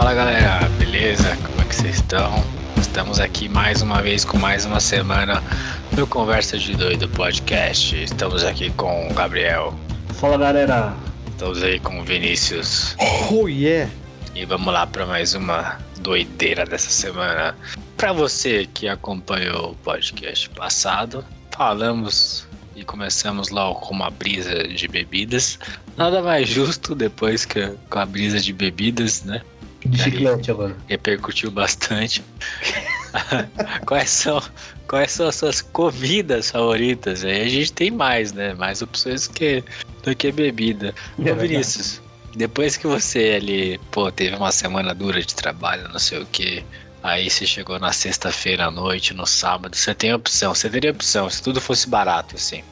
Fala galera, beleza? Como é que vocês estão? Estamos aqui mais uma vez com mais uma semana do Conversa de Doido Podcast. Estamos aqui com o Gabriel. Fala galera. Estamos aí com o Vinícius. Oh yeah! E vamos lá para mais uma doideira dessa semana. Para você que acompanhou o podcast passado, falamos e começamos lá com uma brisa de bebidas. Nada mais justo depois que com a brisa de bebidas, né? De chiclete agora. Repercutiu bastante. quais, são, quais são as suas comidas favoritas? Aí a gente tem mais, né? Mais opções que, do que bebida. É Ô Vinícius, depois que você ali, pô, teve uma semana dura de trabalho, não sei o que. Aí você chegou na sexta-feira à noite, no sábado, você tem opção, você teria opção, se tudo fosse barato, assim.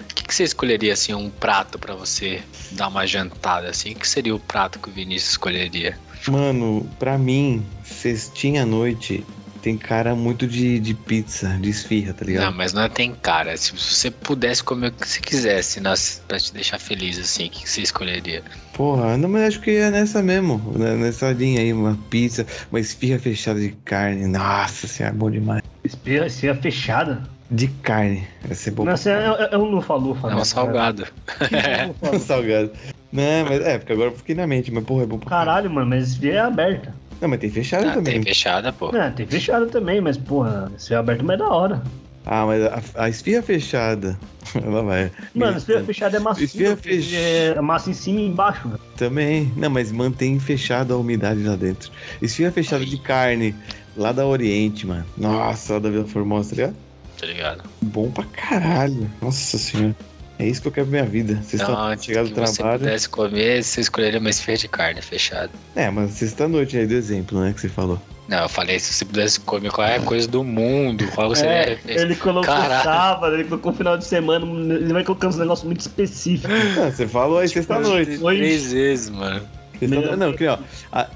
O que, que você escolheria, assim, um prato pra você dar uma jantada, assim? O que seria o prato que o Vinícius escolheria? Mano, pra mim, cestinha à noite tem cara muito de, de pizza, de esfirra, tá Não, ligado? mas não é tem cara. Se você pudesse comer o que você quisesse nas, pra te deixar feliz, assim, o que, você escolheria? Porra, não, mas acho que é nessa mesmo, né, nessa linha aí, uma pizza, uma esfirra fechada de carne. Nossa senhora, bom demais. Espirra, espirra fechada. De carne, vai ser bom. Não, você é, é, é um lufa-lufa. É né, um salgado. cara? Que lufa-lufa? salgado. Não, mas é, porque agora eu fiquei na mente, mas porra, é bom pra Caralho, mano, mas espirra é aberta. Não, mas tem fechada Ah, também. tem fechada, pô. É, tem fechada também, mas porra, espirra aberta mas é da hora. Ah, mas a, a esfirra fechada. Ela vai. Mano, espirra fechada é macio. Esfirra porque fech- É massa em cima e embaixo, velho. Também. Não, mas mantém fechada a umidade lá dentro. Esfirra fechada de carne, lá da Oriente, mano. Nossa, lá da Vila Formosa, tá ligado? Tá ligado? Bom pra caralho. Nossa senhora. É isso que eu quero pra minha vida. Vocês estão chegando do que você trabalho. pudesse comer, você escolheria uma esfirra de carne fechada. É, mas sexta-noite aí do exemplo, né? Que você falou. Não, eu falei, se você pudesse comer qualquer coisa do mundo, qual a É, ele colocou Caralho. sábado, ele colocou final de semana, ele vai colocando uns negócios muito específicos. Ah, você falou aí sexta-noite. Oi. Três vezes, mano. Sexta- Não, que ó,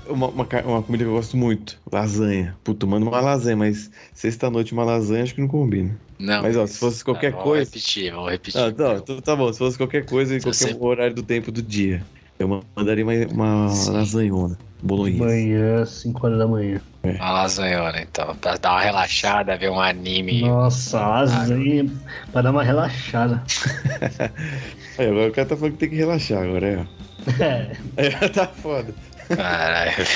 uma, uma, uma comida que eu gosto muito, lasanha. Puta, manda uma lasanha, mas sexta-noite uma lasanha acho que não combina. Não. Mas, ó, se fosse qualquer Tá, coisa- Vamos repetir, vamos repetir. Ah, tá, então tá bom. Se fosse qualquer coisa em qualquer você- horário do tempo do dia, eu ma- mandaria uma, uma Sim. lasanhona. Bolonhesa. Manhã, 5 horas da manhã. Uma lasanhona, então. Pra dar uma relaxada, ver um anime. Nossa, lasanha pra dar uma relaxada. Aí, agora o cara tá falando que tem que relaxar agora, é. É, Aí tá foda. Caralho.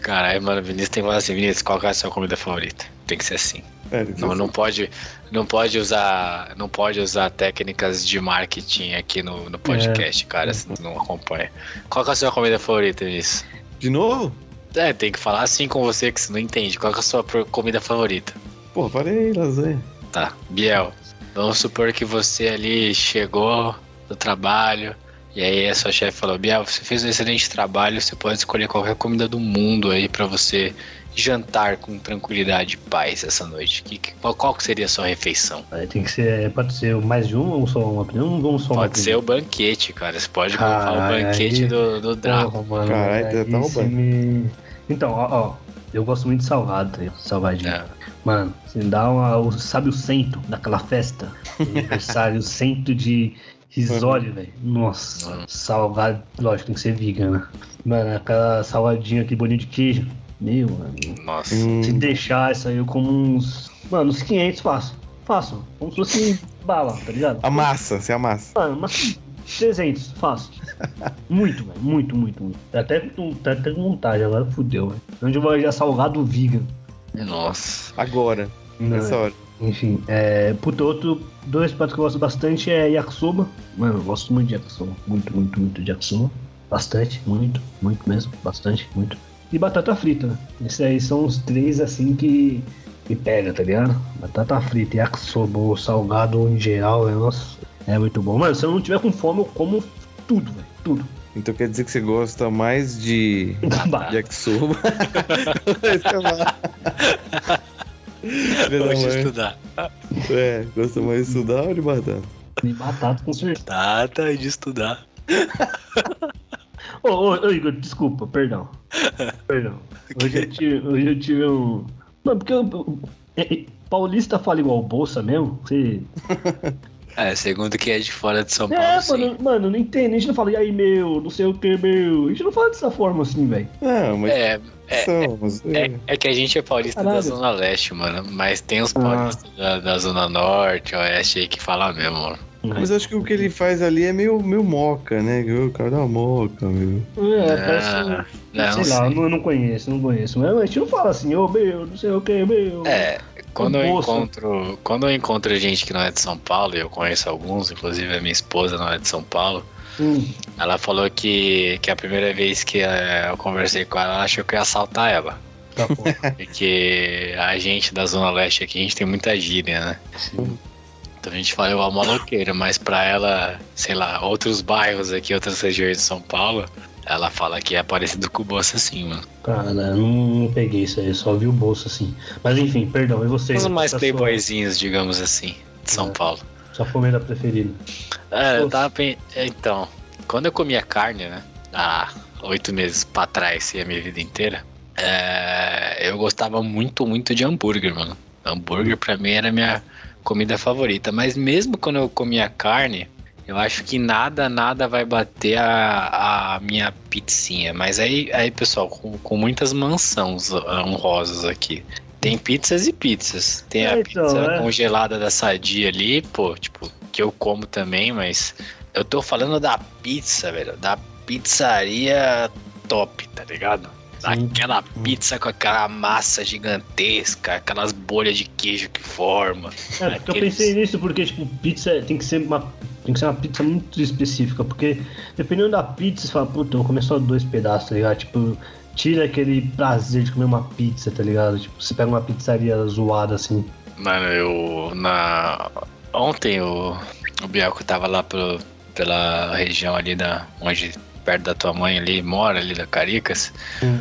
Caralho, mano, Vinícius tem que falar assim, Vinícius, qual que é a sua comida favorita? Tem que ser assim. É, Não, não pode, não pode usar, não pode usar técnicas de marketing aqui no, no podcast, cara, se não acompanha. Qual que é a sua comida favorita, Vinícius? assim. De novo? É, tem que falar assim com você que você não entende. Qual que é a sua comida favorita? Pô, falei lasanha. Tá, Biel, vamos supor que você ali chegou do trabalho e aí a sua chefe falou, Biel, você fez um excelente trabalho, você pode escolher qualquer comida do mundo aí pra você jantar com tranquilidade e paz essa noite. Que, que- qual, qual que seria a sua refeição? aí tem que ser, pode ser mais de um ou só uma? Não vamos só uma. Pode ser o banquete, cara. Você pode colocar o banquete aí- do, do Draco. Caralho, tá- roubando. me- Então, ó, ó, eu gosto muito de salgado, tá ligado? salgadinho. É. Mano, você dá uma. o- Sabe o cento daquela festa? Aniversário, o cento de risório, velho. Nossa, Uhum. salgado, lógico, tem que ser vegan, né? Mano, aquela salgadinha, aquele bolinho de queijo. Meu, amigo. Nossa. Hum, Se deixar isso aí, eu como uns. Mano, uns 500 faço. Faço. Como se fosse bala, tá ligado? a massa, você amassa. Mano, mas 300, fácil. Muito, velho. Muito, muito, muito. Tá até, tá até com vontade, agora fudeu, velho. Onde eu vou já salgado vegan. Nossa. Agora, nessa hora. Enfim, é. Puta, outro. Dois pratos que eu gosto bastante é yakisoba. Mano, eu gosto muito de yakisoba. Muito, muito, muito de yakisoba. Bastante, muito, muito mesmo. Bastante, muito. E batata frita, né? Esses aí são os três assim que me pega, tá ligado? Batata frita, yakisoba, salgado em geral, é, nossa, é muito bom. Mano, se eu não tiver com fome, eu como tudo, velho. Tudo. Então quer dizer que você gosta mais de yakisoba? Eu da Hoje mãe. estudar. É, gosta mais de estudar ou de batata? E batata com certeza. Tá, tá de estudar. Ô, ô, ô, Igor, desculpa, perdão. Perdão. Hoje eu tive, hoje eu tive um. Mano, porque eu, é, é, paulista fala igual bolsa mesmo? Você. É, segundo quem é de fora de São Paulo, É, mano, mano, não entende. A gente não fala, e aí, meu, não sei o que, meu. A gente não fala dessa forma assim, velho. Não, mas É, é, somos. é, é que a gente é paulista da Caralho. Zona Leste, mano. Mas tem os Ah. paulistas da, da Zona Norte, Oeste aí que falam mesmo, mano. Mas acho que o que ele faz ali é meio, meio moca, né? O cara uma moca, meu. É, Ah, parece. não, sei não lá, sei. eu não, eu não conheço, não conheço. Mas a gente não fala assim, ô meu, não sei o que, meu. É, quando eu encontro. Quando eu encontro gente que não é de São Paulo, e eu conheço alguns, inclusive a minha esposa não é de São Paulo, Hum, ela falou que, que a primeira vez que eh, eu conversei com ela, ela achou que eu ia assaltar ela. tá. Porque a gente da Zona Leste aqui, a gente tem muita gíria, né? Então a gente fala igual maloqueiro, mas pra ela, sei lá, outros bairros aqui, outras regiões de São Paulo, ela fala que é parecido com o Bolsa assim, mano. Cara, não, não peguei isso aí, só vi o bolso assim. Mas enfim, perdão, e você? Os mais playboyzinhos, digamos assim, de São É. Paulo. Sua, sua comida preferida? É, eu tava pen- Então, quando eu comia carne, né? Há oito meses pra trás e a minha vida inteira, é, eu gostava muito, muito de hambúrguer, mano. Hambúrguer pra mim era a minha comida favorita. Mas mesmo quando eu comia carne, eu acho que nada, nada vai bater a, a minha pizzinha. Mas aí, aí pessoal, com, com muitas mansões honrosas aqui. Tem pizzas e pizzas. Tem a É, então, pizza é. congelada da Sadia ali, pô, tipo, que eu como também, mas eu tô falando da pizza, velho, da pizzaria top, tá ligado? Aquela pizza com aquela massa gigantesca, aquelas bolhas de queijo que forma. É, porque eu Aqueles- pensei nisso, porque, tipo, pizza tem que ser uma. Tem que ser uma pizza muito específica, porque dependendo da pizza, você fala, puta, eu vou comer só dois pedaços, tá ligado? Tipo, tira aquele prazer de comer uma pizza, tá ligado? Tipo, você pega uma pizzaria zoada assim. Mano, eu na ontem o, o Bielko tava lá pro, pela região ali da onde perto da tua mãe ali mora ali da Caricas. Hum.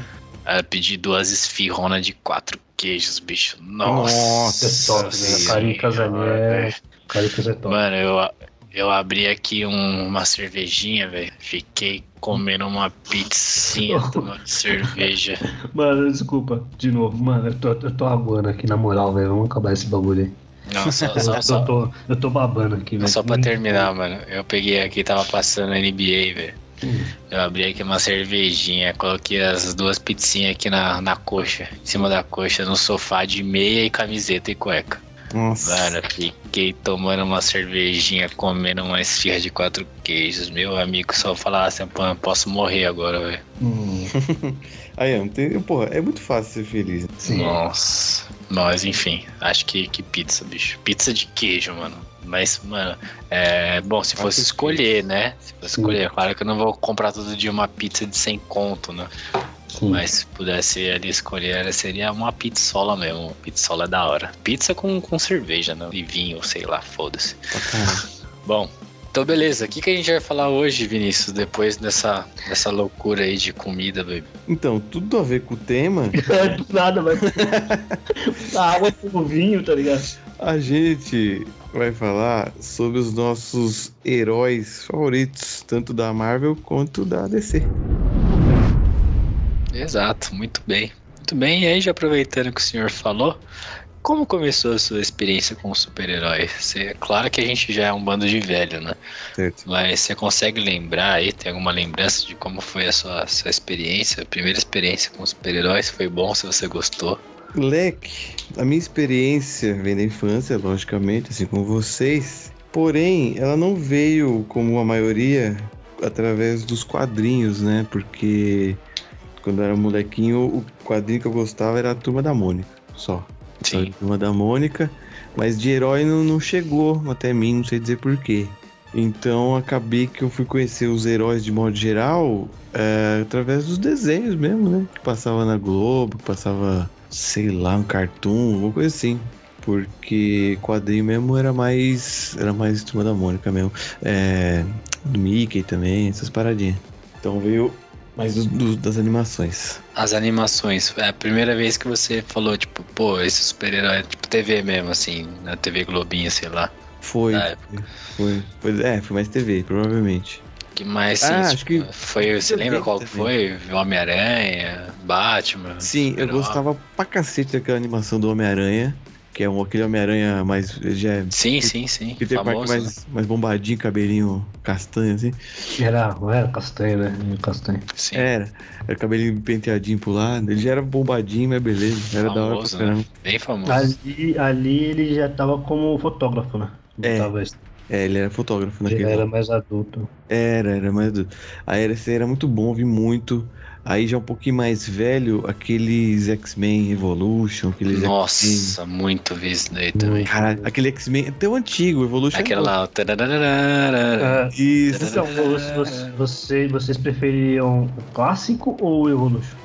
Pedi duas esfirronas de quatro queijos, bicho. Nossa, Nossa, é top, né? Caricas ali é-. Caricas é top. Mano, eu, eu abri aqui um- uma cervejinha, velho. Fiquei comendo uma pizzinha, tomando cerveja. Mano, desculpa, de novo, mano, eu tô, eu tô aguando aqui, na moral, velho. Vamos acabar esse bagulho aí. Não, só, só, eu, só, tô, eu tô babando aqui, velho. só pra terminar, mano. Eu peguei aqui, tava passando NBA, velho. Hum. Eu abri aqui uma cervejinha, coloquei as duas pizzinhas aqui na, na coxa, em cima da coxa, no sofá de meia e camiseta e cueca. Nossa. Mano, fiquei tomando uma cervejinha, comendo uma esfirra de quatro queijos. Meu amigo só falava assim, pô, eu posso morrer agora, velho. Hum, Aí, não tem. Porra, é muito fácil ser feliz. sim. Nossa. Mas enfim, acho que, que pizza, bicho. Pizza de queijo, mano. Mas, mano, é. Bom, se fosse escolher, né? Se fosse escolher, claro que eu não vou comprar todo dia uma pizza de 100 conto, né? Sim. Mas se pudesse ali escolher, seria uma pizzola mesmo. Pizzola é da hora. Pizza com, com cerveja, né? E vinho, sei lá, foda-se. Bom, então beleza. O que, que a gente vai falar hoje, Vinícius, depois dessa, dessa loucura aí de comida, baby? Então, tudo a ver com o tema, É, do nada, mas. a água com o vinho, tá ligado? a gente vai falar sobre os nossos heróis favoritos, tanto da Marvel quanto da DC. Exato, muito bem. Muito bem, e aí já aproveitando que o senhor falou, como começou a sua experiência com o super-herói? Você- Claro que a gente já é um bando de velho, né? Certo. Mas você consegue lembrar aí, tem alguma lembrança de como foi a sua, sua experiência, a primeira experiência com super-heróis? Foi bom, se você gostou? Leque, a minha experiência vem da infância, logicamente, assim como vocês. Porém, ela não veio, como a maioria, através dos quadrinhos, né? Porque quando eu era molequinho, o quadrinho que eu gostava era a Turma da Mônica, só. Sim. a Turma da Mônica, mas de herói não, não chegou até mim, não sei dizer porquê. Então acabei que eu fui conhecer os heróis de modo geral é, através dos desenhos mesmo, né? Que passava na Globo, que passava, sei lá, um cartoon, alguma coisa assim. Porque quadrinho mesmo era mais. Era mais turma da Mônica mesmo. É, do Mickey também, essas paradinhas. Então veio mais do- do- das animações. As animações, é a primeira vez que você falou, tipo, pô, esse super-herói, tipo TV mesmo, assim, na TV Globinha, sei lá. Foi. Na época. Foi, foi. É, foi mais TV, provavelmente. Que mais, Ah, assim, acho tipo, que- foi, você lembra qual também. foi? Homem-Aranha, Batman? Sim, eu gostava pra cacete daquela animação do Homem-Aranha. Que é um, aquele Homem-Aranha mais. Já é Sim, sim, sim. Peter Parker Famoso. né? mais, mais bombadinho, cabelinho castanho, assim. Era, era castanho, né? Castanho. Sim. Era. Era cabelinho penteadinho pro lado. Ele já era bombadinho, mas beleza. Era da hora Famoso, pra caramba. Bem famoso. Ali, ali ele já tava como fotógrafo, né? É. Tava, É, ele era fotógrafo ele naquele. era mais adulto. Era, era mais. do- Aí era, era muito bom, vi muito. Aí já um pouquinho mais velho, aqueles X-Men Evolution, aqueles. Nossa, muito vi isso daí também. Caralho, aquele X-Men até o antigo, Evolution. Aquela lá, o É, tarararara. Isso. então, você, você- vocês preferiam o clássico ou o Evolution?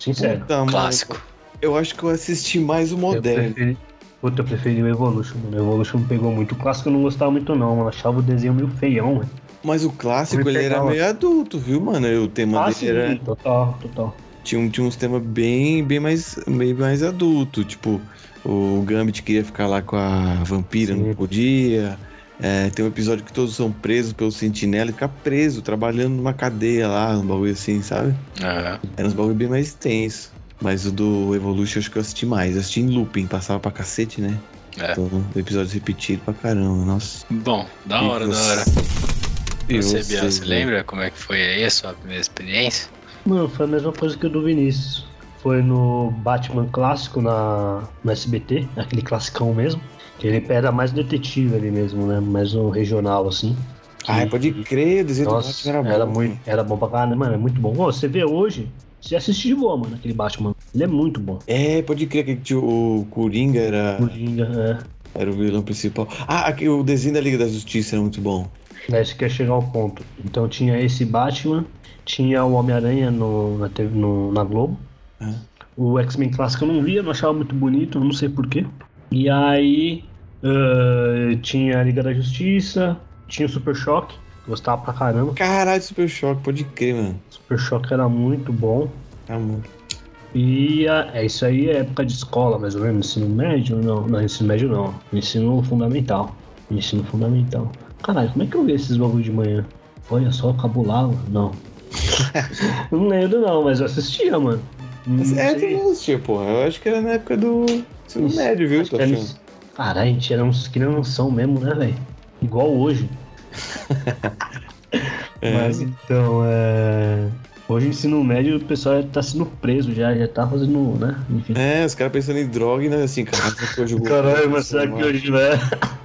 Sincero. Puta, mano, Clássico. Eu acho que eu assisti mais o Eu moderno. preferi, puta, eu preferi o Evolution, mano. O Evolution me pegou muito. O clássico eu não gostava muito, não, mano. Achava o desenho meio feião, mano. Mas o clássico, ele era meio adulto, viu, mano? O tema Ah, dele sim, era. total, total. Tinha, um- tinha uns temas bem, bem, mais, bem mais adulto. Tipo, o Gambit queria ficar lá com a vampira, Sim. não podia. É, tem um episódio que todos são presos pelo sentinela e fica preso, trabalhando numa cadeia lá, um bagulho assim, sabe? Aham. Era uns bagulho bem mais tenso. Mas o do Evolution acho que eu assisti mais. Eu assisti em looping, passava pra cacete, né? É. Então, episódios repetidos pra caramba, nossa. Bom, da E hora, da você? hora. E Você, você, você lembra como é que foi aí a sua primeira experiência? Mano, foi a mesma coisa que o do Vinícius. Foi no Batman clássico na, no SBT, aquele classicão mesmo. Que ele era mais detetive ali mesmo, né? Mais o regional, assim. Ai, Que- pode crer, o desenho do Nossa, Batman era bom. era, muito, era bom pra caralho, mano. É muito bom. Ô, você vê hoje, você assiste de boa, mano, aquele Batman. Ele é muito bom. É, pode crer que o Coringa era, Coringa, era o vilão principal. Ah, aqui, o desenho da Liga da Justiça era muito bom. é. Você quer chegar ao ponto. Então tinha esse Batman, tinha o Homem-Aranha no, na, no- na Globo. Ah. O X-Men clássico eu não via, não achava muito bonito, não sei porquê. E aí ah, tinha a Liga da Justiça, tinha o Super Choque, gostava pra caramba. Caralho, Super Choque, pode crer, mano. Super Choque era muito bom. Tá muito. E a- é isso aí é época de escola, mais ou menos, ensino médio? Não, não, ensino médio não. Ensino fundamental. Ensino fundamental. Caralho, como é que eu vi esses bagulho de manhã? Olha só, cabulava? Não. não lembro não, mas eu assistia, mano. Não é, sei. tu não assistia, porra. Eu acho que era na época do ensino médio, viu? acho que era Caralho, a gente era uns crianção mesmo, né, velho? Igual hoje. É. Mas então, é. Hoje, ensino médio, o pessoal tá sendo preso já, já tá fazendo, né? Enfim. É, os caras pensando em droga e nós assim, caralho, será que hoje vou- Caralho, mas será que hoje vai?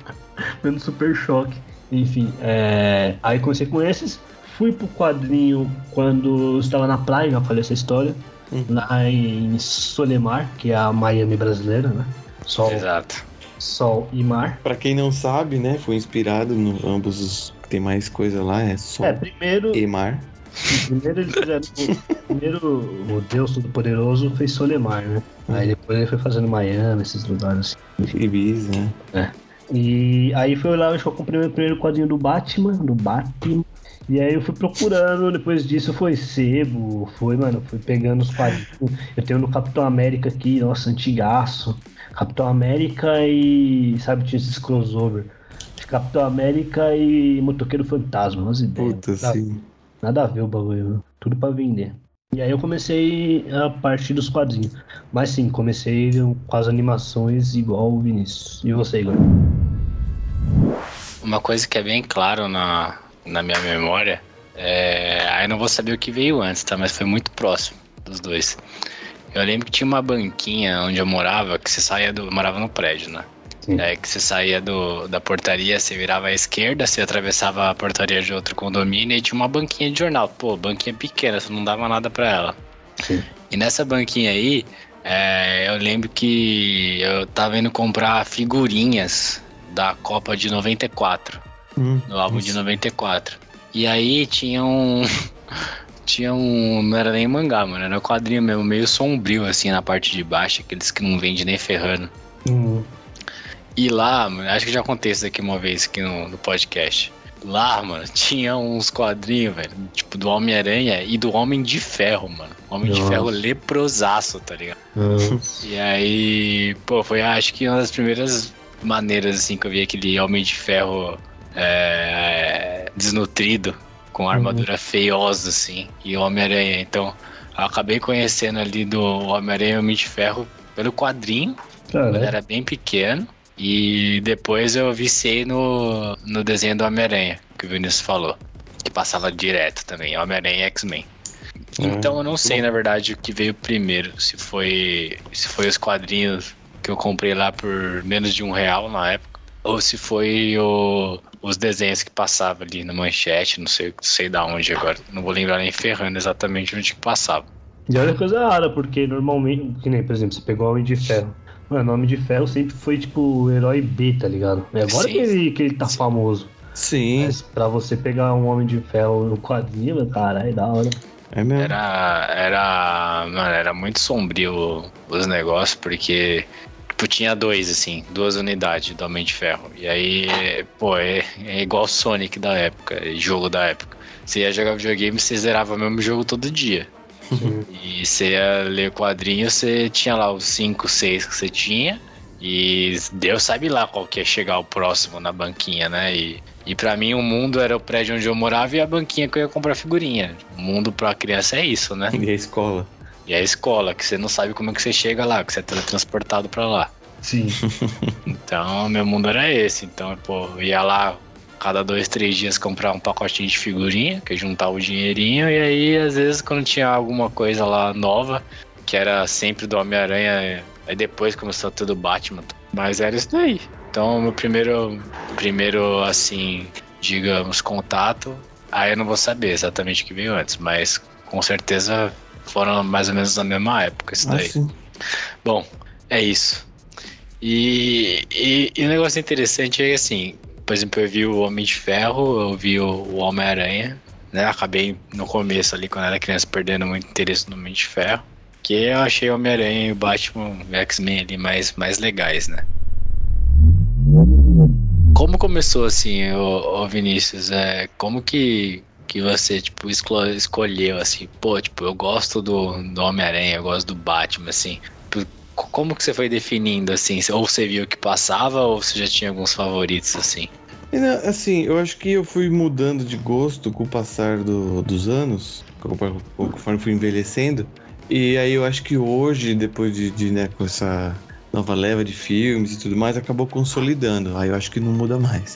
Dando super choque. Enfim, é... aí comecei com esses. Fui pro quadrinho quando eu estava na praia, já falei essa história. Hum. Lá em Solemar, que é a Miami brasileira, né? Sol, Exato. Sol e mar. Pra quem não sabe, né, foi inspirado no ambos os tem mais coisa lá, é Sol É, primeiro, e Mar. primeiro eles fizeram. primeiro o Deus Todo-Poderoso fez Solemar, né? Aí depois ele foi fazendo Miami, esses lugares assim. Ibiza, né? E aí foi lá, eu comprei meu primeiro quadrinho do Batman, do Batman. E aí eu fui procurando, depois disso foi sebo, foi, mano, fui pegando os quadrinhos. Eu tenho no Capitão América aqui, nossa, antigaço. Capitão América e. Sabe, tinha esses crossover. Capitão América e Motoqueiro Fantasma, umas ideias. Puta, nada, assim. nada a ver o bagulho, tudo pra vender. E aí eu comecei a partir dos quadrinhos. Mas sim, comecei com as animações igual o Vinícius. E você, Igor? Uma coisa que é bem claro na, na minha memória, é, aí eu não vou saber o que veio antes, tá? Mas foi muito próximo dos dois. Eu lembro que tinha uma banquinha onde eu morava, que você saía do. Eu morava no prédio, né? Sim. É, que você saía do, da portaria, você virava à esquerda, você atravessava a portaria de outro condomínio e tinha uma banquinha de jornal. Pô, banquinha pequena, você não dava nada pra ela. Sim. E nessa banquinha aí, é, eu lembro que eu tava indo comprar figurinhas da Copa de 94, Hum, no álbum de isso. 94. E aí tinha um. Tinha um. Não era nem mangá, mano. Era um quadrinho mesmo, meio sombrio, assim, na parte de baixo, aqueles que não vende nem ferrando. Hum, E lá, mano, acho que já contei isso aqui uma vez aqui no, no podcast. Lá, mano, tinha uns quadrinhos, velho, tipo do Homem-Aranha e do Homem de Ferro, mano. Homem de Nossa. Ferro leprosaço, tá ligado? E aí, pô, foi acho que uma das primeiras maneiras, assim, que eu vi aquele Homem de Ferro é, desnutrido, com armadura feiosa, assim, e Homem-Aranha. Então, eu acabei conhecendo ali do Homem-Aranha e Homem de Ferro pelo quadrinho, quando era bem pequeno. E depois eu viciei no, no desenho do Homem-Aranha, que o Vinícius falou. Que passava direto também, Homem-Aranha e X-Men. Então eu não sei, na verdade, o que veio primeiro. Se foi. Se foi os quadrinhos que eu comprei lá por menos de um real na época. Ou se foi o- os desenhos que passava ali na manchete, não sei, não sei da onde agora. Não vou lembrar nem ferrando exatamente onde que passava. E olha coisa rara, porque normalmente, que nem, por exemplo, você pegou o Homem de Ferro. Mano, o Homem de Ferro sempre foi tipo o herói B, tá ligado? É agora Sim. que ele, que ele tá Sim. famoso. Sim, Mas pra você pegar um Homem de Ferro no quadrinho, caralho, da hora. é mesmo. Era. Era. Mano, era muito sombrio os negócios, porque. Tipo, tinha dois, assim, duas unidades do Homem de Ferro. E aí, pô, é, é igual Sonic da época, jogo da época. Você ia jogar videogame, você zerava o mesmo jogo todo dia. E você ia ler quadrinho, você tinha lá os 5, 6 que você tinha. E Deus sabe lá qual que ia chegar o próximo na banquinha, né? E, e para mim o mundo era o prédio onde eu morava e a banquinha que eu ia comprar figurinha. O mundo pra criança é isso, né? E a escola. E a escola, que você não sabe como é que você chega lá, que você é teletransportado pra lá. Sim. Então, meu mundo era esse. Então, pô, eu ia lá cada dois, três dias comprar um pacotinho de figurinha, que juntava o dinheirinho, e aí, às vezes, quando tinha alguma coisa lá nova, que era sempre do Homem-Aranha, aí depois começou tudo Batman. Mas era isso daí. Então, meu primeiro, primeiro, assim, digamos, contato, aí eu não vou saber exatamente o que veio antes, mas com certeza foram mais ou menos na mesma época isso Ah, daí. sim. Bom, é isso. E, e, e um negócio interessante é assim, por exemplo, eu vi o Homem de Ferro, eu vi o, o Homem-Aranha, né? Acabei no começo ali, quando era criança, perdendo muito interesse no Homem de Ferro. Que eu achei o Homem-Aranha e o Batman e o X-Men ali mais, mais legais, né? Como começou assim, o, Vinícius? É, como que, que você, tipo, esco- escolheu, assim, pô, tipo, eu gosto do, do Homem-Aranha, eu gosto do Batman, assim. Como que você foi definindo, assim? Ou você viu o que passava, ou você já tinha alguns favoritos, assim? Né, assim, eu acho que eu fui mudando de gosto com o passar do- dos anos, conforme fui envelhecendo. E aí eu acho que hoje, depois de, de, né, com essa nova leva de filmes e tudo mais, acabou consolidando. Aí eu acho que não muda mais.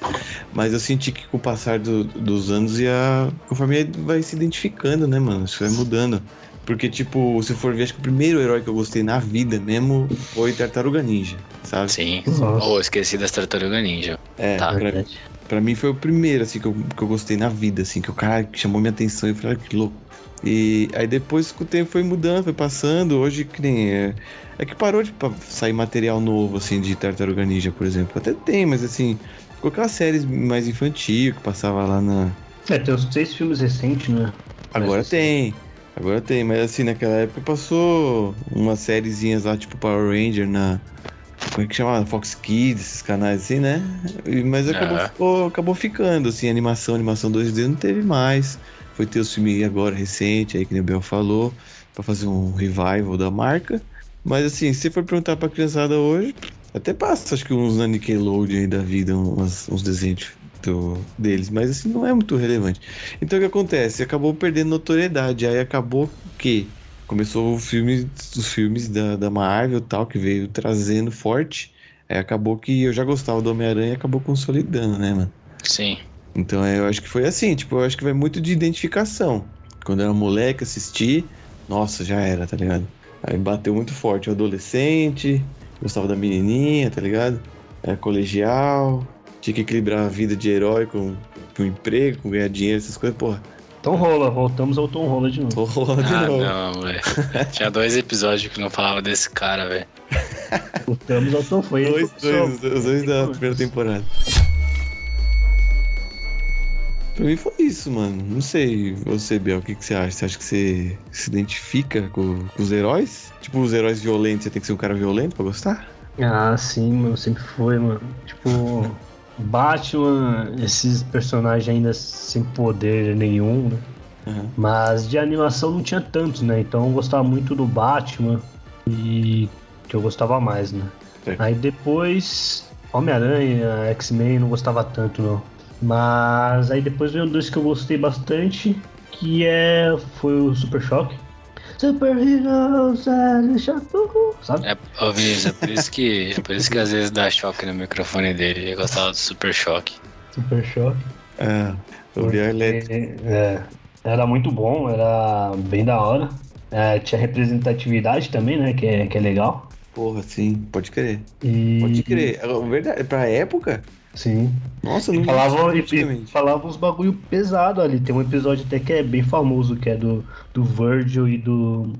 Mas eu senti que com o passar do- dos anos ia. Conforme vai se identificando, né, mano? Isso vai mudando. Porque, tipo, se for ver, acho que o primeiro herói que eu gostei na vida mesmo foi Tartaruga Ninja, sabe? Sim. Nossa. Oh, esqueci das Tartaruga Ninja. É, Tá. pra. Pra mim foi o primeiro, assim, que eu, que eu gostei na vida, assim, que o cara chamou minha atenção e eu falei, ah, que louco. E aí depois com o tempo foi mudando, foi passando, hoje que nem. É, é que parou de sair material novo, assim, de Tartaruga Ninja, por exemplo. Até tem, mas assim, ficou aquelas séries mais infantil que passava lá na. É, tem uns seis filmes recentes, né? Agora tem. Agora tem, mas assim, naquela época passou umas sériezinhas lá, tipo Power Ranger na. Como é que chama? Fox Kids, esses canais assim, né? E- Mas acabou, ficou- acabou ficando, assim, animação, animação 2D não teve mais. Foi ter os filmes agora recente, aí que o Bel falou, pra fazer um revival da marca. Mas assim, se for perguntar pra criançada hoje, até passa, acho que uns na Nickelodeon aí da vida, uns, uns desenhos do- deles, mas assim, não é muito relevante. Então o que acontece? Acabou perdendo notoriedade. Aí acabou que começou o filme, os filmes da, da Marvel tal, que veio trazendo forte. Aí acabou que eu já gostava do Homem-Aranha acabou consolidando, né, mano? Sim. Então é, eu acho que foi assim, tipo, eu acho que vai muito de identificação. Quando eu era moleque, assisti, nossa, já era, tá ligado? Aí bateu muito forte o adolescente, gostava da menininha, tá ligado? Era colegial, tinha que equilibrar a vida de herói com, com emprego, com ganhar dinheiro, essas coisas, porra. Tom Rola, voltamos ao Tom Rola de novo. Tô rolando de Ah, novo. não, velho. Tinha dois episódios que não falava desse cara, velho. Voltamos ao Tom foi ele Dois, dois, os dois da primeira temporada. Pra mim foi isso, mano. Não sei, você, Bel, o que, que você acha? Você acha que você se identifica com, com os heróis? Tipo, os heróis violentos, você tem que ser um cara violento pra gostar? Ah, sim, mano, sempre foi, mano. Tipo, Batman, esses personagens ainda sem poder nenhum, né? Aham. Mas de animação não tinha tantos, né? Então eu gostava muito do Batman e que eu gostava mais, né? Certo. Aí depois Homem-Aranha, X-Men não gostava tanto, não. Mas aí depois veio dois que eu gostei bastante, que é foi o Super Choque. Super Heroes, é, chato, sabe? É, ô Vinícius, é por isso que. É por isso que às vezes dá choque no microfone dele. Eu gostava do super choque. Super Choque. Ah, o Elétrico. É, era muito bom, era bem da hora. É, tinha representatividade também, né? Que é, que é legal. Porra, sim, pode crer. E... Pode crer. É Verdade, pra época? Sim. Nossa, não Falava, e, praticamente. falava uns bagulho pesado ali. Tem um episódio até que é bem famoso, que é do, do Virgil e do.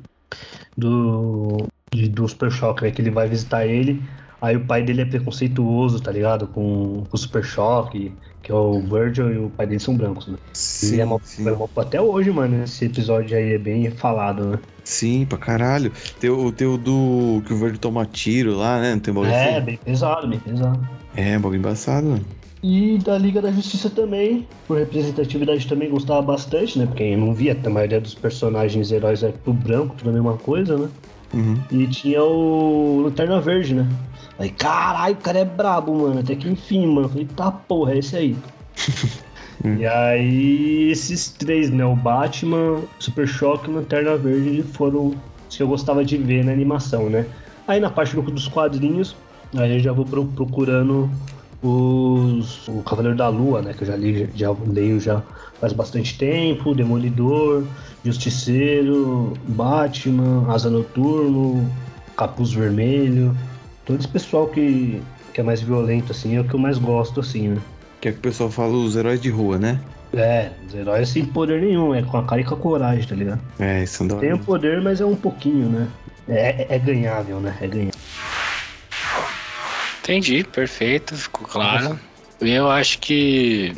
Do. de- do Super Choque, né? Que ele vai visitar ele. Aí o pai dele é preconceituoso, tá ligado? Com, com o Super Choque, que é o Virgil e o pai dele são brancos, né? Sim, é sim. é até hoje, mano, esse episódio aí é bem falado, né? Sim, pra caralho. Tem o, tem o do. que o verde toma tiro lá, né? Não tem bagulho É, assim? bem pesado, bem pesado. É, bagulho embaçado, mano. E da Liga da Justiça também, por representatividade também gostava bastante, né? Porque eu não via, a maioria dos personagens heróis é pro branco, tudo a mesma coisa, né? Uhum. E tinha o Lanterna Verde, né? Aí, caralho, o cara é brabo, mano. Até que enfim, mano. Falei, tá porra, é esse aí. e aí, esses três, né? O Batman, Super Choque e Lanterna Verde foram os que eu gostava de ver na animação, né? Aí na parte do- dos quadrinhos, aí eu já vou pro- procurando os. O Cavaleiro da Lua, né? Que eu já li, já leio já faz bastante tempo, Demolidor, Justiceiro, Batman, Asa Noturno, Capuz Vermelho. Todo esse pessoal que, que é mais violento, assim, é o que eu mais gosto, assim, né? Que é que o pessoal fala os heróis de rua, né? É, os heróis sem poder nenhum, é com a cara e com a coragem, tá ligado? É, isso da Tem hora. o poder, mas é um pouquinho, né? É, é ganhável, né? É ganhável. Entendi, perfeito, ficou claro. E eu acho que,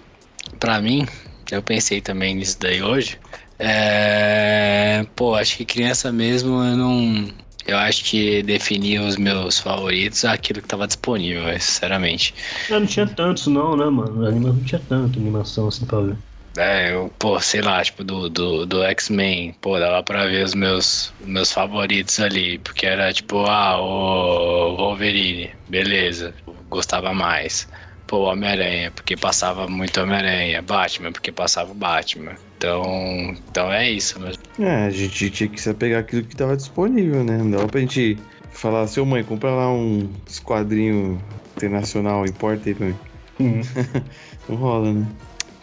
pra mim, eu pensei também nisso daí hoje. É... Pô, acho que criança mesmo eu não. Eu acho que definia os meus favoritos aquilo que tava disponível, sinceramente. Não tinha tantos, não, né, mano? Não tinha tanto animação assim pra ver. É, eu, pô, sei lá, tipo, do, do, do X-Men, pô, dava pra ver os meus, meus favoritos ali, porque era tipo, ah, o Wolverine, beleza, gostava mais. Pô, Homem-Aranha, porque passava muito Homem-Aranha, Batman, porque passava o Batman. Então, então é isso mesmo. É, a gente tinha que se apegar àquilo que tava disponível, né? Não dava pra gente falar, seu mãe, compra lá um quadrinho internacional, importa aí pra mim. Não rola, né?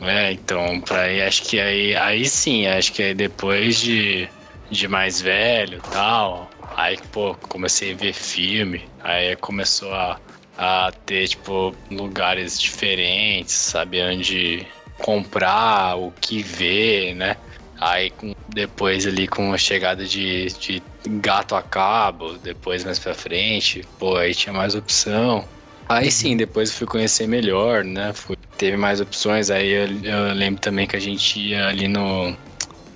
É, então, pra aí, acho que aí, aí sim, acho que aí depois de, de mais velho e tal, aí, pô, comecei a ver filme, aí começou a, a ter, tipo, lugares diferentes, sabe, onde comprar, o que ver, né? Aí com- depois ali com a chegada de, de gato a cabo, depois mais pra frente, pô, aí tinha mais opção. Aí sim, depois eu fui conhecer melhor, né? Fui, teve mais opções. Aí eu, eu lembro também que a gente ia ali no,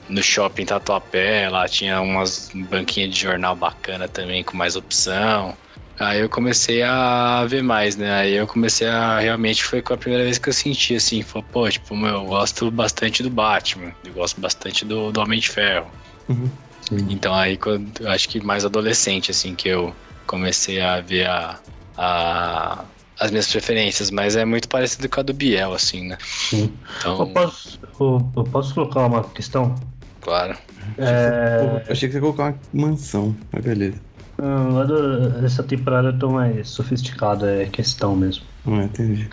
no shopping Tatuapé, lá tinha umas banquinhas de jornal bacana também, com mais opção. Aí eu comecei a ver mais, né? Aí eu comecei a. Realmente foi com a primeira vez que eu senti assim: foi, pô, tipo, meu, eu gosto bastante do Batman, eu gosto bastante do, do Homem de Ferro. Sim. Então aí quando eu acho que mais adolescente assim que eu comecei a ver a, a- as minhas preferências, mas é muito parecido com a do Biel assim, né? Sim. Eu Então, posso, eu, eu posso colocar uma questão? claro. É, Eu achei que você ia colocar uma mansão, mas beleza. Ah, lá do- essa temporada eu tô mais sofisticado, é questão mesmo. Não é, entendi.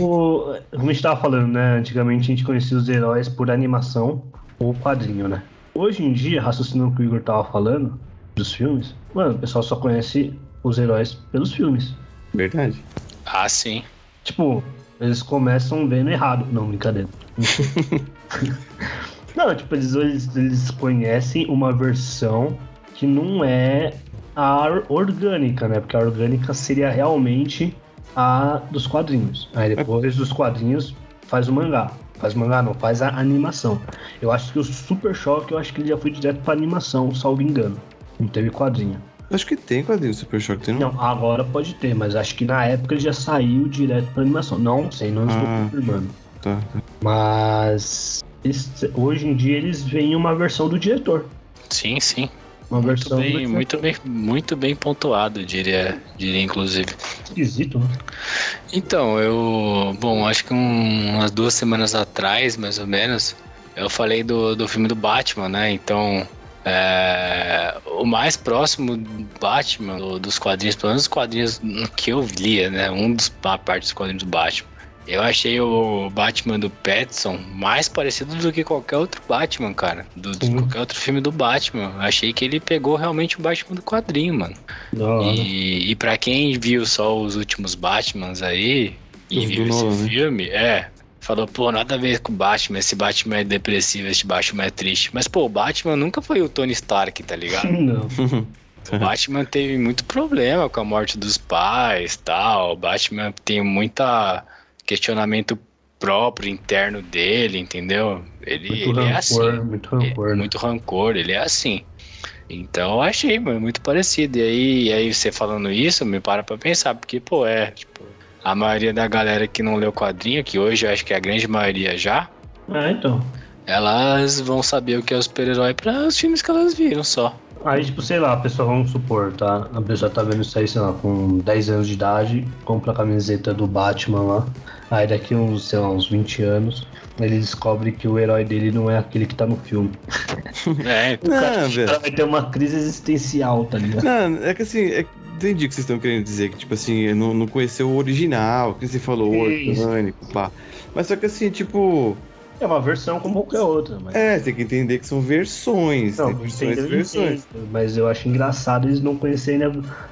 O, como a gente tava falando, né? Antigamente a gente conhecia os heróis por animação ou quadrinho, né? Hoje em dia, raciocinando o que o Igor tava falando dos filmes, mano, o pessoal só conhece os heróis pelos filmes. Verdade. Ah, sim. Tipo, eles começam vendo errado. Não, brincadeira. não, tipo, eles, eles conhecem uma versão que não é a or- orgânica, né? Porque a orgânica seria realmente a dos quadrinhos. Aí depois dos quadrinhos faz o mangá. Faz o mangá, não, faz a animação. Eu acho que o Super Choque, eu acho que ele já foi direto pra animação, salvo engano. Não teve quadrinho. Acho que tem quadrinho Super Choque, tem não? Não, agora pode ter, mas acho que na época ele já saiu direto pra animação. Não sei, não estou Ah. confirmando. Tá, tá. Mas hoje em dia eles veem uma versão do diretor. Sim, sim. Uma Muito versão bem, muito bem, muito bem pontuado, diria, diria inclusive. esquisito, né? Então, eu. Bom, acho que um- umas duas semanas atrás, mais ou menos, eu falei do, do filme do Batman, né? Então, É, o mais próximo do Batman, do- dos quadrinhos, pelo menos os quadrinhos que eu lia, né? Um dos uma parte dos quadrinhos do Batman. Eu achei o Batman do Petson mais parecido do que qualquer outro Batman, cara. Do, de Sim. qualquer outro filme do Batman. Eu achei que ele pegou realmente o Batman do quadrinho, mano. E, e para quem viu só os últimos Batmans aí e do viu esse Nolan, né? filme, é. Falou, pô, nada a ver com o Batman, esse Batman é depressivo, esse Batman é triste. Mas, pô, o Batman nunca foi o Tony Stark, tá ligado? Não. O Batman teve muito problema com a morte dos pais tal. O Batman tem muita questionamento próprio, interno dele, entendeu? Ele, Muito ele é rancor, assim. muito É, rancor. né? muito rancor, ele é assim. Então eu achei, mano, muito parecido. E aí, e aí você falando isso, me para pra pensar, porque, pô, é, tipo, a maioria da galera que não leu quadrinho, que hoje eu acho que é a grande maioria já, Ah, então. elas vão saber o que é o super-herói para os filmes que elas viram só. Aí, tipo, sei lá, a pessoa, vamos supor, tá? A pessoa tá vendo isso aí, sei lá, com 10 anos de idade, compra a camiseta do Batman lá. Aí daqui uns, sei lá, uns 20 anos, ele descobre que o herói dele não é aquele que tá no filme. É, então, O cara Não, velho. vai ter uma crise existencial, tá ligado? Não, é que assim, é, entendi o que vocês estão querendo dizer, que tipo assim, não, não conheceu o original, que você falou, orgânico, pá. Mas só que assim, tipo, É uma versão como qualquer outra, mas. é, tem que entender que são versões, Não, tem versões e versões. entendo, mas eu acho engraçado eles não conhecerem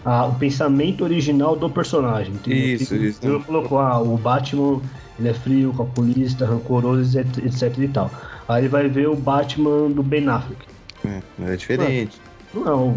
a- a- o pensamento original do personagem. entendeu? Isso, Tipo, isso. Ele colocou, ah, o Batman ele é frio, calculista, rancoroso, etc, etc e tal. Aí ele vai ver o Batman do Ben Affleck. É, é diferente. Não é o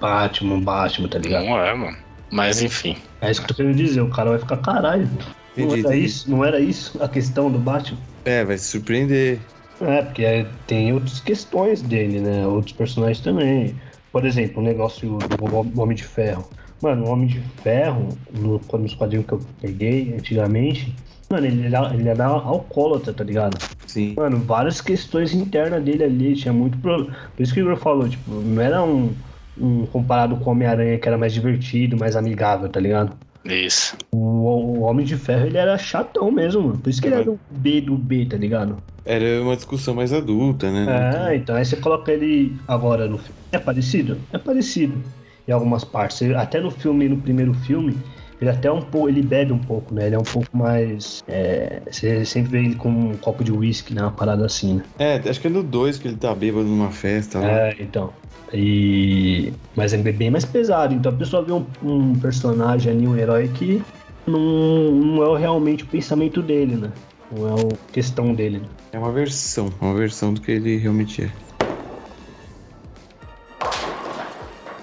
Batman, Batman, tá ligado? não é, mano. Mas enfim. É isso que eu tô querendo dizer, o cara vai ficar caralho. Não Entendi, era entendi. isso? Não era isso a questão do Batman? É, vai se surpreender. É, porque é- tem outras questões dele, né? Outros personagens também. Por exemplo, o negócio do Homem de Ferro. Mano, o Homem de Ferro, no, nos quadrinhos que eu peguei antigamente, mano, ele era, ele era alcoólatra, tá ligado? Sim. Mano, várias questões internas dele ali, tinha muito problema. Por isso que o Igor falou, tipo, não era um, um comparado com o Homem-Aranha que era mais divertido, mais amigável, tá ligado? Isso. O, o Homem de Ferro, ele era chatão mesmo, mano. Por isso que ele era o B do B, tá ligado? Era uma discussão mais adulta, né? É, então aí você coloca ele agora no filme. É parecido? É parecido. Em algumas partes. Até no filme, no primeiro filme, ele até um pouco. Ele bebe um pouco, né? Ele é um pouco mais. é, você sempre vê ele com um copo de uísque, né? Uma parada assim, né? É, acho que é no 2 que ele tá bêbado numa festa lá. É, então. E. Mas é bem mais pesado. Então a pessoa vê um, um personagem ali, um herói que não, não é realmente o pensamento dele, né? Não é a questão dele. Né? É uma versão, uma versão do que ele realmente é.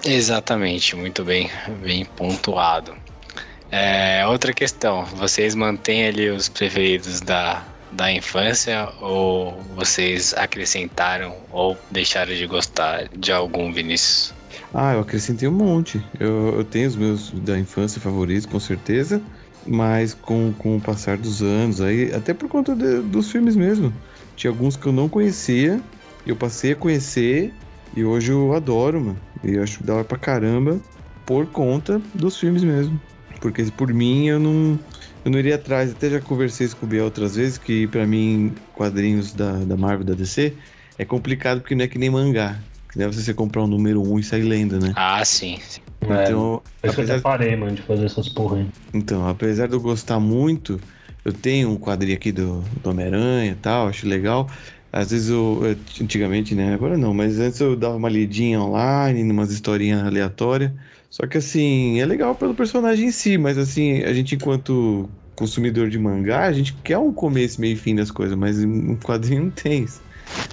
Exatamente, muito bem, bem pontuado. É, outra questão, vocês mantêm ali os preferidos da, da infância ou vocês acrescentaram ou deixaram de gostar de algum, Vinícius? Ah, eu acrescentei um monte. Eu, eu tenho os meus da infância favoritos, com certeza. Mas com, com o passar dos anos, aí, até por conta de- dos filmes mesmo. Tinha alguns que eu não conhecia, eu passei a conhecer e hoje eu adoro, mano. E acho da hora pra caramba por conta dos filmes mesmo. Porque por mim eu não, eu não iria atrás. Até já conversei com o Biel outras vezes, que pra mim, quadrinhos da, da Marvel da DC é complicado porque não é que nem mangá. Que deve você comprar um número 1 um e sair lenda, né? Ah, sim. Então, eu apesar, até parei, mano, de fazer essas porra aí. então, apesar de eu gostar muito, eu tenho um quadrinho aqui do, do Homem-Aranha e tal, acho legal. Às vezes eu, eu- antigamente, né? Agora não, mas antes eu dava uma lidinha online, numas historinhas aleatórias. Só que assim, é legal pelo personagem em si, mas assim, a gente enquanto consumidor de mangá, a gente quer um começo, meio e fim das coisas, mas um quadrinho não tem isso.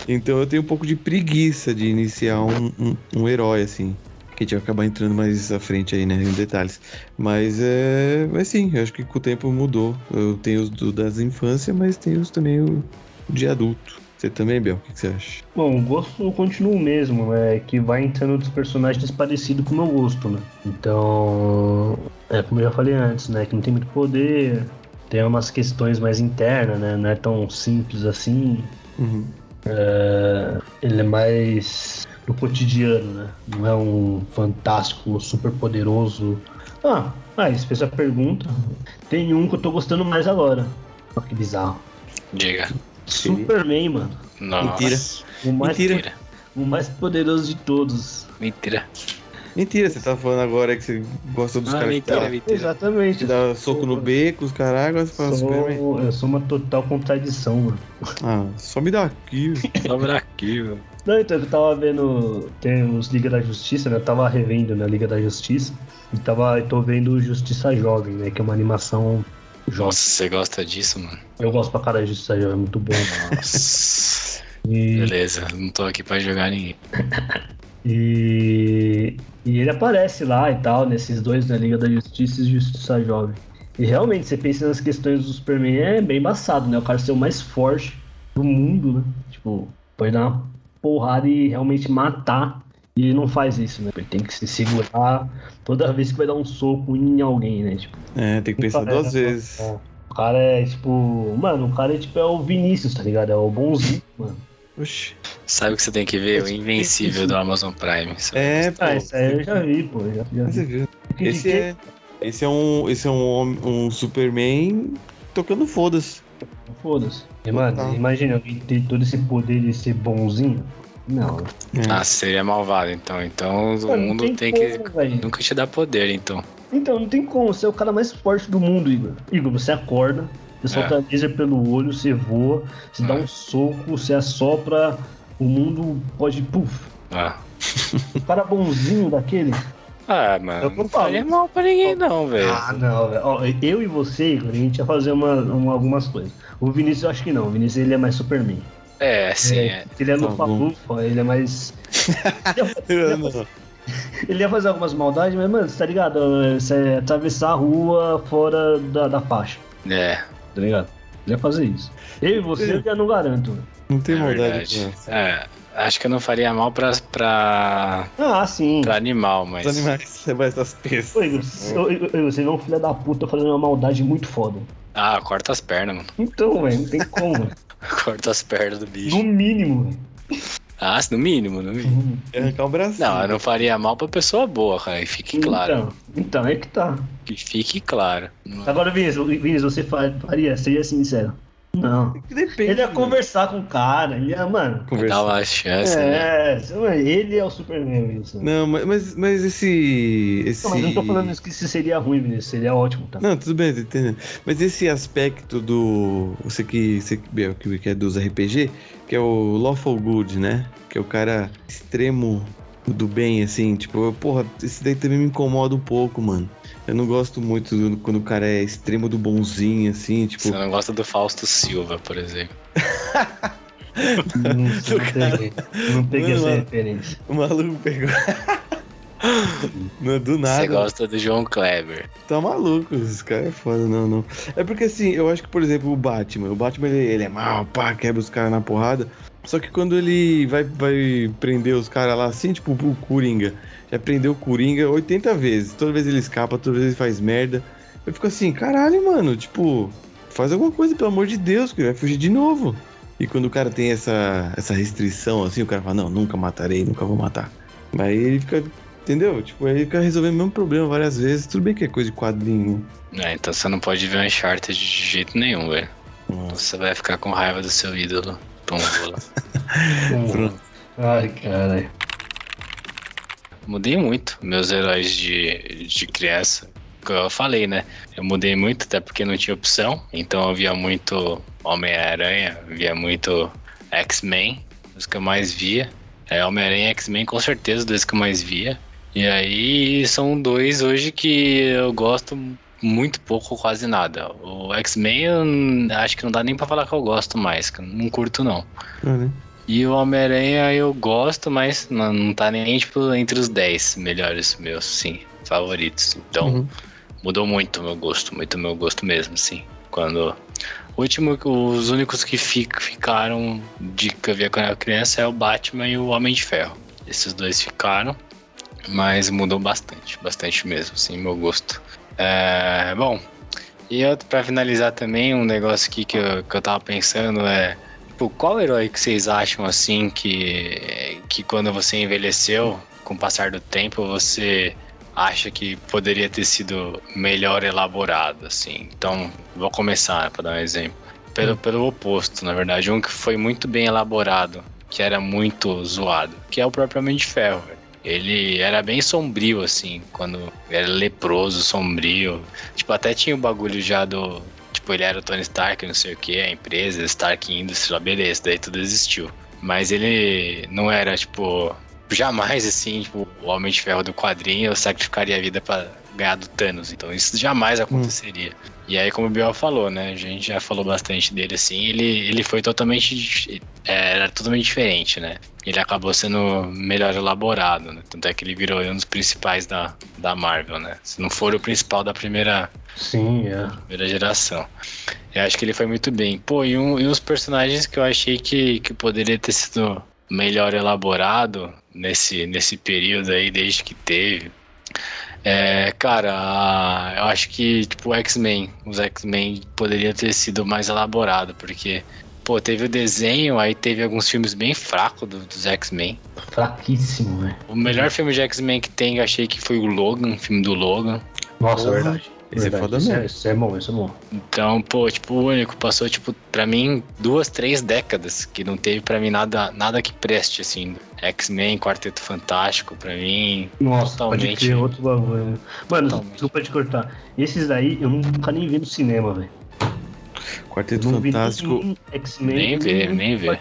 Então eu tenho um pouco de preguiça de iniciar um, um, um herói, assim. Que a gente vai acabar entrando mais à frente aí, né? Em detalhes. Mas é. Mas sim, eu acho que com o tempo mudou. Eu tenho os do, das infâncias, mas tenho os também o de adulto. Você também, Bel? O que, que você acha? Bom, o gosto continua o mesmo, é que vai entrando dos personagens parecidos com o meu gosto, né? Então, é como eu já falei antes, né? Que não tem muito poder, tem umas questões mais internas, né? Não é tão simples assim. Uhum. É, ele é mais do cotidiano, né? Não é um fantástico, super poderoso. Ah, ah, você fez a pergunta. Tem um que eu tô gostando mais agora. Olha que bizarro. Diga. Superman, mano. Nossa. Mentira. O mais Mentira. O mais poderoso de todos. Mentira. Mentira, você tá falando agora que você gosta dos Ah, caras que mentira, dá, mentira. Exatamente. que dá soco no beco, os caras, você fala Superman. Sou, eu sou uma total contradição, mano. Ah, some daqui. Sobra aqui, velho. Não, então eu tava vendo. Tem os Liga da Justiça, né? Eu tava revendo na Liga da Justiça. E tava, eu tô vendo Justiça Jovem, né? Que é uma animação Nossa, você gosta disso, mano? Eu gosto pra caralho de Justiça Jovem, é muito bom. Nossa. E, Beleza, não tô aqui pra jogar ninguém. e, e ele aparece lá e tal, nesses dois, na Liga da Justiça e Justiça Jovem. E realmente, você pensa nas questões do Superman, é bem embaçado, né? O cara ser o mais forte do mundo, né? Tipo, pode dar uma porrada e realmente matar. E ele não faz isso, né? Ele tem que se segurar toda vez que vai dar um soco em alguém, né? Tipo, É, tem que pensar duas vezes. é. O cara é tipo. Mano, o cara é tipo é o Vinícius, tá ligado? É o bonzinho, mano. Oxi. Sabe o que você tem que ver? O Invencível do Amazon Prime. É, pô. Ah, isso aí eu já vi, pô. Já, já Você vi. viu? Esse é, esse é um, esse é um, um Superman tocando foda-se. Foda-se. E, Mano, Total. imagina alguém ter todo esse poder de ser bonzinho. Não. É. Ah, seria malvado, então. Então o Mano, mundo tem, que como, velho. nunca te dar poder, então. Então, não tem como. Você é o cara mais forte do mundo, Igor. Igor, você acorda, você É. solta laser pelo olho, você voa, você dá um soco, você assopra, o mundo pode. Puf. Ah, O cara bonzinho daquele. ah Eu mano, não não falo. faria mal pra ninguém, não, velho. Ah, não, velho. Ó, Eu e você, Igor, a gente ia fazer uma, uma- algumas coisas. O Vinícius eu acho que não. O Vinícius ele é mais Superman. É, sim, É, é. Ele é Tá lufa, ele é mais. Ele ia fazer algumas maldades, mas, mano, você tá ligado? Você atravessar a rua fora da, da faixa, É, tá ligado? Ele ia fazer isso. Eu e você eu já não garanto. Não tem é maldade essa. É, acho que eu não faria mal pra, pra, Ah, sim. pra animal, mas. Os animais, você vai essas peças. Você é um filho da puta fazendo uma maldade muito foda. Ah, corta as pernas, mano. Então, velho, não tem como. Corta as pernas do bicho. No mínimo, velho. Ah, no mínimo, no mínimo. Arrancar um bracinho. Não, eu não faria mal pra pessoa boa, cara. E fique claro. Então, então, é que tá. Que fique claro. Agora, Vinícius, Vinícius, você fa- faria, seria sincero. Não. Que Depende. Ele ia mano. conversar com o cara, ele ia, mano. Conversar. Dá uma chance, né? É, ele é o Superman, Vinícius. Não, Não, mas, mas, esse. esse... mas eu não tô falando isso que isso seria ruim, Vinícius, seria ótimo, tá? Não, tudo bem, tô entendendo. Mas esse aspecto do. Você que, você que- que que é dos RPG, que é o Lawful Good, né? Que é o cara extremo do bem, assim. Tipo, porra, esse daí também me incomoda um pouco, mano. Eu não gosto muito do- quando o cara é extremo do bonzinho, assim, tipo. Você não gosta do Fausto Silva, por exemplo. Não, não peguei, não peguei Mano, essa referência. O maluco pegou. Não, do nada. Você gosta do João Kleber. Tá maluco, esse cara é foda, não, não. É porque assim, eu acho que, por exemplo, o Batman. O Batman, ele, ele é mal, pá, quebra os caras na porrada. Só que quando ele vai, vai prender os caras lá assim, tipo o Coringa. Já prendeu o Coringa 80 vezes. Toda vez ele escapa, toda vez ele faz merda. Eu fico assim, caralho, mano, tipo, faz alguma coisa, pelo amor de Deus, que ele vai fugir de novo. E quando o cara tem essa, essa restrição, assim, o cara fala, não, nunca matarei, nunca vou matar. Aí ele fica, entendeu? Tipo, aí ele fica resolvendo o mesmo problema várias vezes. Tudo bem que é coisa de quadrinho. É, então você não pode ver Uncharted de jeito nenhum, velho. Você vai ficar com raiva do seu ídolo. Pronto. Ai, caralho. Mudei muito meus heróis de, de criança. Como eu falei, né? Eu mudei muito, até porque não tinha opção. Então eu via muito Homem-Aranha, via muito X-Men, os que eu mais via. É, Homem-Aranha e X-Men com certeza, dois que eu mais via. E aí são dois hoje que eu gosto muito pouco, quase nada. O X-Men acho que não dá nem pra falar que eu gosto mais, que eu não curto não. Né? E o Homem-Aranha eu gosto, mas não, não tá nem tipo entre os 10 melhores meus, sim, favoritos. Então Uhum. mudou muito o meu gosto, muito o meu gosto mesmo, sim. Quando. O último, os únicos que fi- ficaram de que eu via quando eu era criança é o Batman e o Homem de Ferro. Esses dois ficaram, mas mudou bastante, bastante mesmo, sim, meu gosto. É, bom, e eu, pra finalizar também, um negócio aqui que eu, que eu tava pensando é. Tipo, qual herói que vocês acham assim que, que quando você envelheceu, com o passar do tempo, você acha que poderia ter sido melhor elaborado, assim? Então, vou começar para dar um exemplo. Pelo, pelo oposto, na verdade, um que foi muito bem elaborado que era muito zoado, que é o próprio Homem de Ferro. Ele era bem sombrio, assim, quando era leproso, sombrio. Tipo, até tinha o bagulho já do. Tipo, ele era o Tony Stark, não sei o que, a empresa, Stark Industries, beleza, daí tudo existiu. Mas ele não era, tipo, jamais, assim, tipo, o Homem de Ferro do quadrinho sacrificaria a vida para ganhar do Thanos. Então isso jamais aconteceria. Hum. E aí, como o Biel falou, né? A gente já falou bastante dele assim. Ele, ele foi totalmente. É, era totalmente diferente, né? Ele acabou sendo melhor elaborado, né? Tanto é que ele virou um dos principais da, da Marvel, né? Se não for o principal da primeira. Sim, é. Primeira geração. Eu acho que ele foi muito bem. Pô, e, um, e uns personagens que eu achei que, que poderia ter sido melhor elaborado nesse, nesse período aí, desde que teve. É, cara, eu acho que, tipo, o X-Men, os X-Men poderia ter sido mais elaborado, porque, pô, teve o desenho, aí teve alguns filmes bem fracos do, dos X-Men. Fraquíssimo, né? O melhor filme de X-Men que tem, eu achei que foi o Logan, o filme do Logan. Nossa, Porra. verdade. Esse é foda mesmo. É, esse é bom, esse é bom. Então, pô, tipo, o único passou, tipo, pra mim, duas, três décadas que não teve pra mim nada, nada que preste, assim. X-Men, Quarteto Fantástico, pra mim. Nossa, totalmente. Pode crer, outro bagulho. Mano, totalmente. desculpa te cortar. Esses daí eu nunca nem vi no cinema, velho. Quarteto Fantástico. X-Men. Nem vê, nem vê.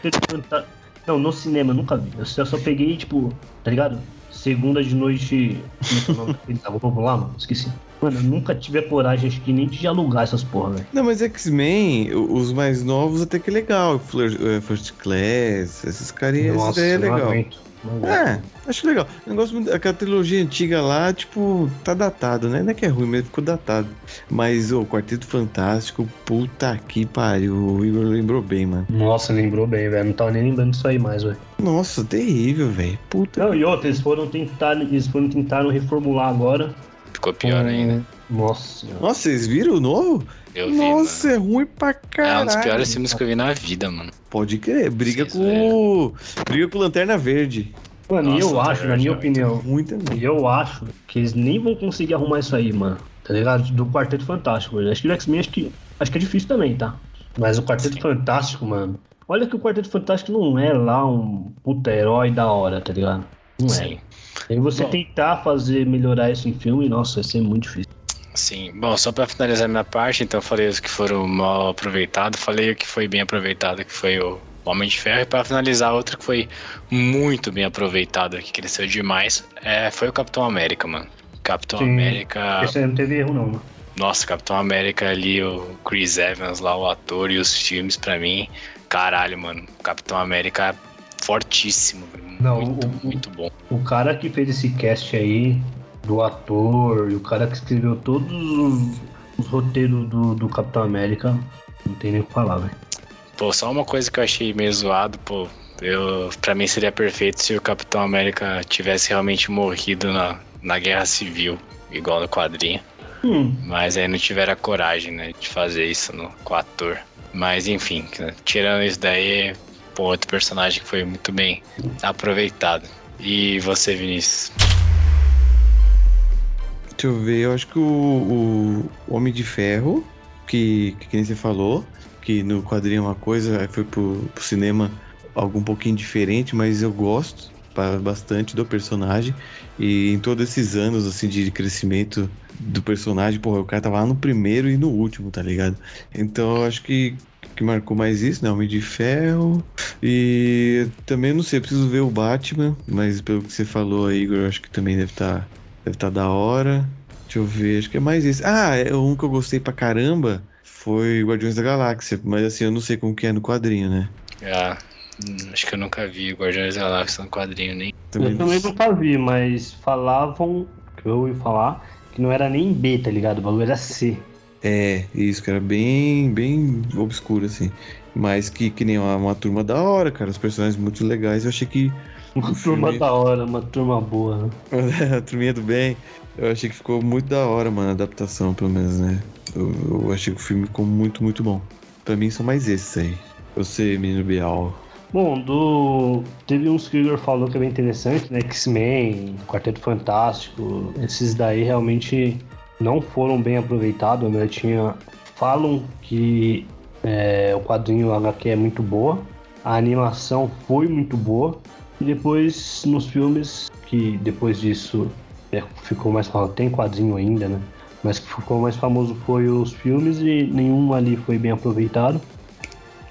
Não, no cinema eu nunca vi. Eu só, peguei, tipo, tá ligado? Segunda de noite. Como é tava popular, mano? Esqueci. Mano, eu nunca tive a coragem, acho que nem de alugar essas porra, velho. Não, mas X-Men, os mais novos até que é legal. Eh, First Class, esses carinhas, Nossa, é legal. Aguento. É, acho legal. O negócio, aquela trilogia antiga lá, tipo, tá datado, né? Não é que é ruim, mas ficou datado. Mas o Quarteto Fantástico, puta que pariu. O Igor lembrou bem, mano. Nossa, lembrou bem, velho. Não tava nem lembrando disso aí mais, velho. Nossa, terrível, velho. Puta. Não, e outra, eles foram tentar, eles foram tentar reformular agora. Ficou pior hum, ainda. Nossa. Nossa, vocês viram o novo? Eu vi, Nossa, mano. é ruim pra caralho. É um dos piores filmes que eu vi na vida, mano. Pode crer, briga Vocês com. Briga com Lanterna Verde. Mano, Nossa, e eu acho, na minha opinião. Muito E eu acho que eles nem vão conseguir arrumar isso aí, mano. Tá ligado? Do Quarteto Fantástico. Acho que o X-Men acho que, acho que é difícil também, tá? Mas o Quarteto Sim. Fantástico, mano. Olha que o Quarteto Fantástico não é lá um puta herói da hora, tá ligado? Não é. Sim. é. E você Bom. tentar fazer melhorar isso em filme, nossa, vai ser muito difícil. Sim, bom, só para finalizar minha parte, então eu falei os que foram mal aproveitados, falei o que foi bem aproveitado, que foi o Homem de Ferro, e para finalizar, outro que foi muito bem aproveitado, que cresceu demais, é, foi o Capitão América, mano. Capitão Sim, América. Esse aí não teve erro, não, mano. Nossa, Capitão América ali, o Chris Evans lá, o ator e os filmes, para mim, caralho, mano. Capitão América fortíssimo, não, muito, o, muito bom. O cara que fez esse cast aí, do ator e o cara que escreveu todos os, os roteiros do, do Capitão América, não tem nem o que falar, velho. Pô, só uma coisa que eu achei meio zoado, pô. Eu, pra mim seria perfeito se o Capitão América tivesse realmente morrido na, na Guerra Civil, igual no quadrinho. Hum. Mas aí não tiveram a coragem, né, de fazer isso no, com o ator. Mas enfim, tirando isso daí, pô, outro personagem que foi muito bem aproveitado. E você, Vinícius? Deixa eu ver, eu acho que o, o Homem de Ferro, que, que nem você falou, que no quadrinho é uma coisa, foi pro, pro cinema algo um pouquinho diferente, mas eu gosto bastante do personagem. E em todos esses anos assim de crescimento do personagem, pô, o cara tava lá no primeiro e no último, tá ligado? Então eu acho que que marcou mais isso, né? Homem de Ferro. E também não sei, preciso ver o Batman, mas pelo que você falou aí, Igor, eu acho que também deve estar tá Deve estar tá da hora. Deixa eu ver, acho que é mais esse. Ah, é um que eu gostei pra caramba foi Guardiões da Galáxia, mas assim, eu não sei como que é no quadrinho, né? Ah, acho que eu nunca vi Guardiões da Galáxia no quadrinho, nem. Também eu também nunca vi, mas falavam, que eu ouvi falar, que não era nem B, tá ligado? O bagulho era C. É, isso, que era bem, bem obscuro, assim. Mas que, que nem uma, uma turma da hora, cara. Os personagens muito legais. Eu achei que uma turma da hora, uma turma boa, né? a turminha do bem. Eu achei que ficou muito da hora, mano, a adaptação, pelo menos, né? Eu, eu achei que o filme ficou muito, muito bom. Pra mim são mais esses aí. Eu sei, menino Bial. Bom, do. Teve uns que o Igor falou que é bem interessante, né? X-Men, Quarteto Fantástico. Esses daí realmente não foram bem aproveitados. Né? Tinha. Falam que é, o quadrinho HQ é muito boa, a animação foi muito boa. E depois, nos filmes, que depois disso é, ficou mais famoso, tem quadrinho ainda, né? Mas que ficou mais famoso foi os filmes e nenhum ali foi bem aproveitado.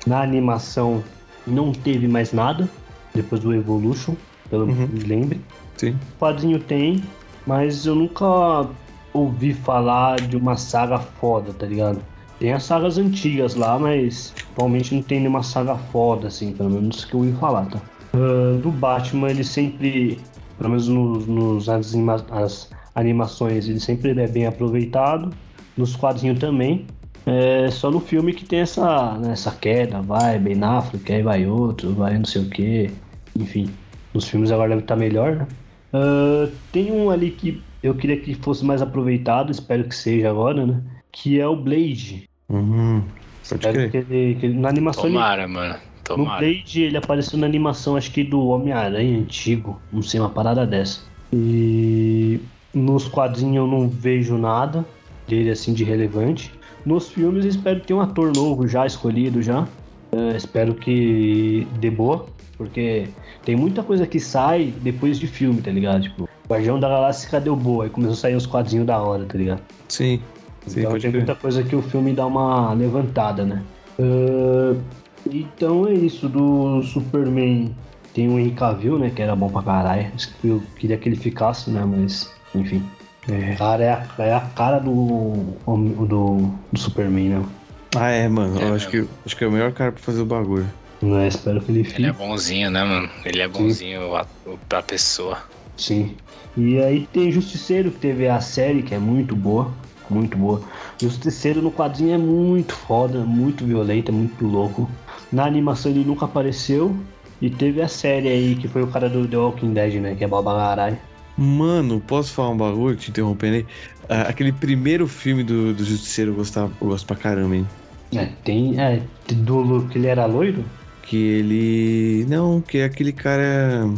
Na animação não teve mais nada depois do Evolution, pelo Uhum. que me lembre. Sim. Quadrinho tem, mas eu nunca ouvi falar de uma saga foda, tá ligado? Tem as sagas antigas lá, mas atualmente não tem nenhuma saga foda, assim, pelo menos que eu ouvi falar, tá? Ah, do Batman, ele sempre, pelo menos nos, nos as, as animações, ele sempre é bem aproveitado. Nos quadrinhos também. É só no filme que tem essa, né, essa queda, vai Ben Affleck, aí vai outro, vai não sei o que, enfim. Nos filmes agora deve estar melhor, né? Ah, tem um ali que eu queria que fosse mais aproveitado, espero que seja agora, né? Que é o Blade. Uhum. Espero que ele, que ele- na animação ele- Tomara, mano. no Tomara. Blade ele apareceu na animação, acho que do Homem-Aranha antigo, não sei, uma parada dessa. E nos quadrinhos eu não vejo nada dele assim de relevante. Nos filmes eu espero ter um ator novo já escolhido já. É, espero que dê boa, porque tem muita coisa que sai depois de filme, tá ligado? Tipo, Guardião da Galáxia deu boa, aí começou a sair os quadrinhos da hora, tá ligado? Sim. Sim, então pode tem crer. muita coisa que o filme dá uma levantada, né? Ah, então é isso, do Superman tem o Henry Cavill, né? Que era bom pra caralho. Eu queria que ele ficasse, né? Mas, enfim. É. Cara, é a, é a cara do, do, do Superman, né? Ah, é, mano. É eu acho que, acho que é o melhor cara pra fazer o bagulho. Né, espero que ele fique. Ele é bonzinho, né, mano? Ele é bonzinho a- pra pessoa. Sim. E aí tem Justiceiro, que teve a série, que é muito boa. Muito boa. Justiceiro no quadrinho é muito foda, muito violento, é muito louco. Na animação ele nunca apareceu. E teve a série aí, que foi o cara do The Walking Dead, né? Que é Babagarai. Mano, posso falar um bagulho te interrompendo aí? Ah, aquele primeiro filme do, do Justiceiro eu, gostava, eu gosto pra caramba, hein? É, tem. É, do que ele era loiro? Que ele. Não, que é aquele cara.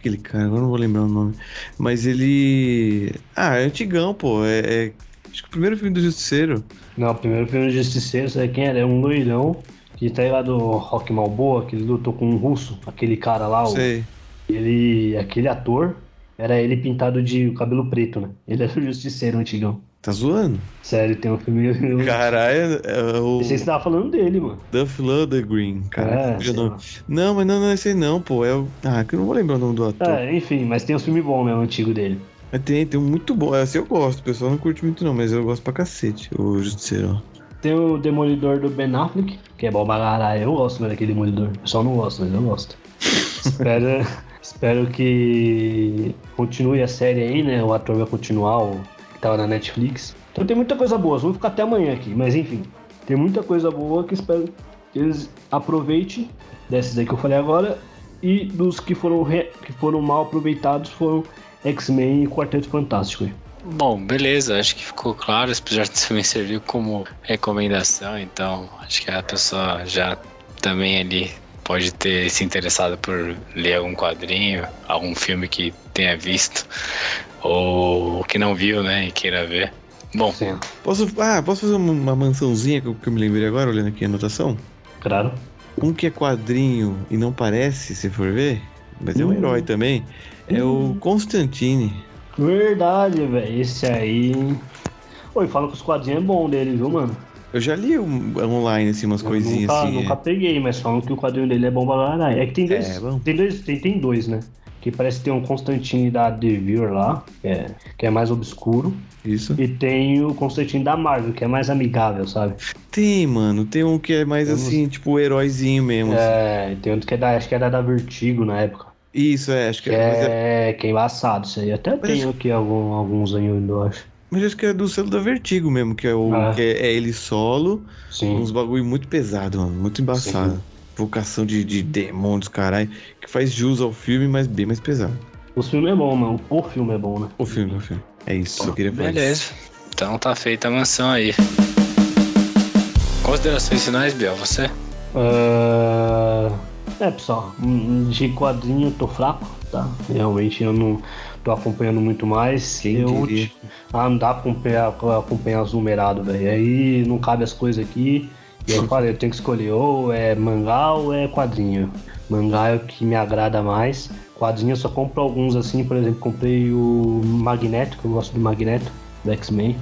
Aquele cara, agora não vou lembrar o nome. Mas ele. Ah, é antigão, pô. É, é- Acho que o primeiro filme do Justiceiro. Não, o primeiro filme do Justiceiro, sabe quem era? É um loirão que tá aí lá do Rock Malboa, que ele lutou com um russo, aquele cara lá, o, Sei. ele. aquele ator, era ele pintado de cabelo preto, né? Ele era o Justiceiro antigão. Tá zoando? Sério, tem um filme. Caralho, é o pensei que você tava falando dele, mano. Duff Lundgren. Cara, É, fugiu o sei nome. lá. Não, mas não, não é esse aí não, pô. É o. Ah, que eu não vou lembrar o nome do ator. É, enfim, mas tem um filme bom mesmo, antigo dele. Mas tem, tem um muito bom. Esse eu gosto. O pessoal não curte muito, não, mas eu gosto pra cacete. O Justiceiro. Tem o Demolidor do Ben Affleck, que é bom pra caralho. Eu gosto daquele Demolidor. O pessoal não gosta, mas eu gosto. espero, espero que continue a série aí, né? O ator vai continuar, o tava na Netflix. Então tem muita coisa boa. Vamos ficar até amanhã aqui, mas enfim. Tem muita coisa boa que espero que eles aproveitem desses aí que eu falei agora. E dos que foram, re- que foram mal aproveitados foram X-Men e Quarteto Fantástico. Bom, beleza, acho que ficou claro. Esse episódio também serviu como recomendação, então acho que a pessoa já também ali pode ter se interessado por ler algum quadrinho, algum filme que tenha visto, ou que não viu, né, e queira ver. Bom, Sim, Posso, ah, posso fazer uma, mansãozinha que eu, que eu me lembrei agora, olhando aqui a anotação? claro. Um que é quadrinho e não parece, se for ver, mas é um Hum. herói também, é o Constantine. Verdade, velho. Esse aí. Oi, fala que os quadrinhos é bom dele, viu, mano? Eu já li um- online, assim, umas Eu coisinhas nunca, assim. nunca peguei, mas falam que o quadrinho dele é bom pra caralho. É que tem dois. É, tem dois, tem, tem dois, né? Que parece que tem um Constantine da Devir lá, que é, que é mais obscuro. é, Isso. E tem o Constantine da Marvel, que é mais amigável, sabe? Tem, mano, tem um que é mais assim, tipo, heróizinho mesmo. assim. É, tem outro que é da. Acho que era da Vertigo na época. Isso, é, acho que Que é, é, é, que é embaçado isso aí. Até Mas tenho aqui algum, alguns aí ainda, eu acho. Mas acho que é do selo da Vertigo mesmo, que é o Ah. que é, é ele solo, Sim. uns bagulho muito pesado, mano, muito embaçado. Sim. Vocação de, de demônios, caralho, que faz jus ao filme, mas bem mais pesado. O filme é bom, mano. O filme é bom, né? O filme, o filme. É isso, só queria falar. beleza. Então tá feita a mansão aí. Considerações finais, Biel, você? Ah, É, pessoal, de quadrinho eu tô fraco, tá? Realmente eu não tô acompanhando muito mais. Quem eu, diria? Ah, não dá pra acompanhar, acompanhar os numerados, velho. Aí não cabe as coisas aqui. Eu falei, eu tenho que escolher ou é mangá ou é quadrinho. Mangá é o que me agrada mais. Quadrinho eu só compro alguns assim, por exemplo, comprei o Magneto, que eu gosto do Magneto, do X-Men.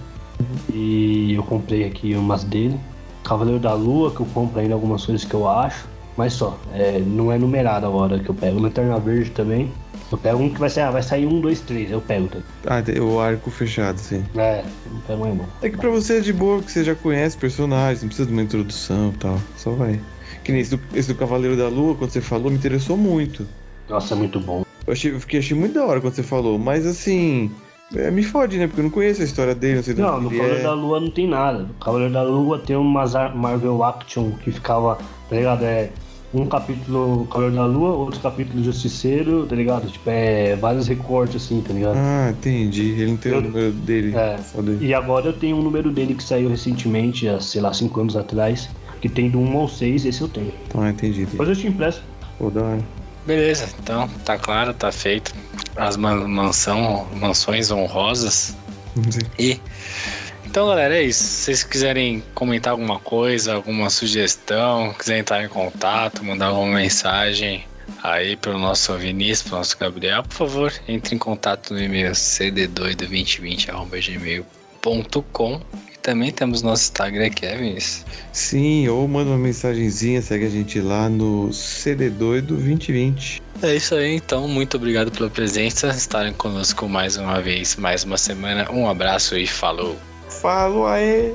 E eu comprei aqui umas dele. Cavaleiro da Lua, que eu compro ainda algumas coisas que eu acho. Mas só, é, não é numerado agora que eu pego. Lanterna Verde também. Eu pego um que vai sair, ah, vai sair um, dois, três, eu pego. Ah, o arco fechado, sim. É, não pego mais não. É que pra você é de boa, porque você já conhece personagens, não precisa de uma introdução e tal. Só vai. Que nem esse do, esse do Cavaleiro da Lua, quando você falou, me interessou muito. Nossa, é muito bom. Eu, achei, fiquei, achei muito da hora quando você falou, mas assim. é, me fode, né? Porque eu não conheço a história dele, não sei de Não, no Cavaleiro é. da Lua não tem nada. No Cavaleiro da Lua tem umas ar- Marvel Action que ficava, tá ligado? É um capítulo Cavaleiro da Lua, outro capítulo Justiceiro, tá ligado? Tipo, é vários recortes assim, tá ligado? Ah, entendi. Ele não tem Eu- o número dele. É. Foda. E agora eu tenho um número dele que saiu recentemente, há, sei lá, 5 anos atrás, que tem do 1 ao 6, esse eu tenho. Ah, entendi. entendi. Depois eu te empresto. Pô, da hora. Beleza, então tá claro, tá feito. As man- mansão, mansões honrosas. E. Então, galera, é isso. Se vocês quiserem comentar alguma coisa, alguma sugestão, quiserem entrar em contato, mandar alguma mensagem aí pro nosso Vinícius, pro nosso Gabriel, por favor, entre em contato no e-mail cd2do2020.gmail.com e também temos nosso Instagram que é Vinícius. Sim, ou manda uma mensagenzinha, segue a gente lá no CD2 do 2020. É isso aí, então. Muito obrigado pela presença, estarem conosco mais uma vez, mais uma semana. Um abraço e falou! Falou aí!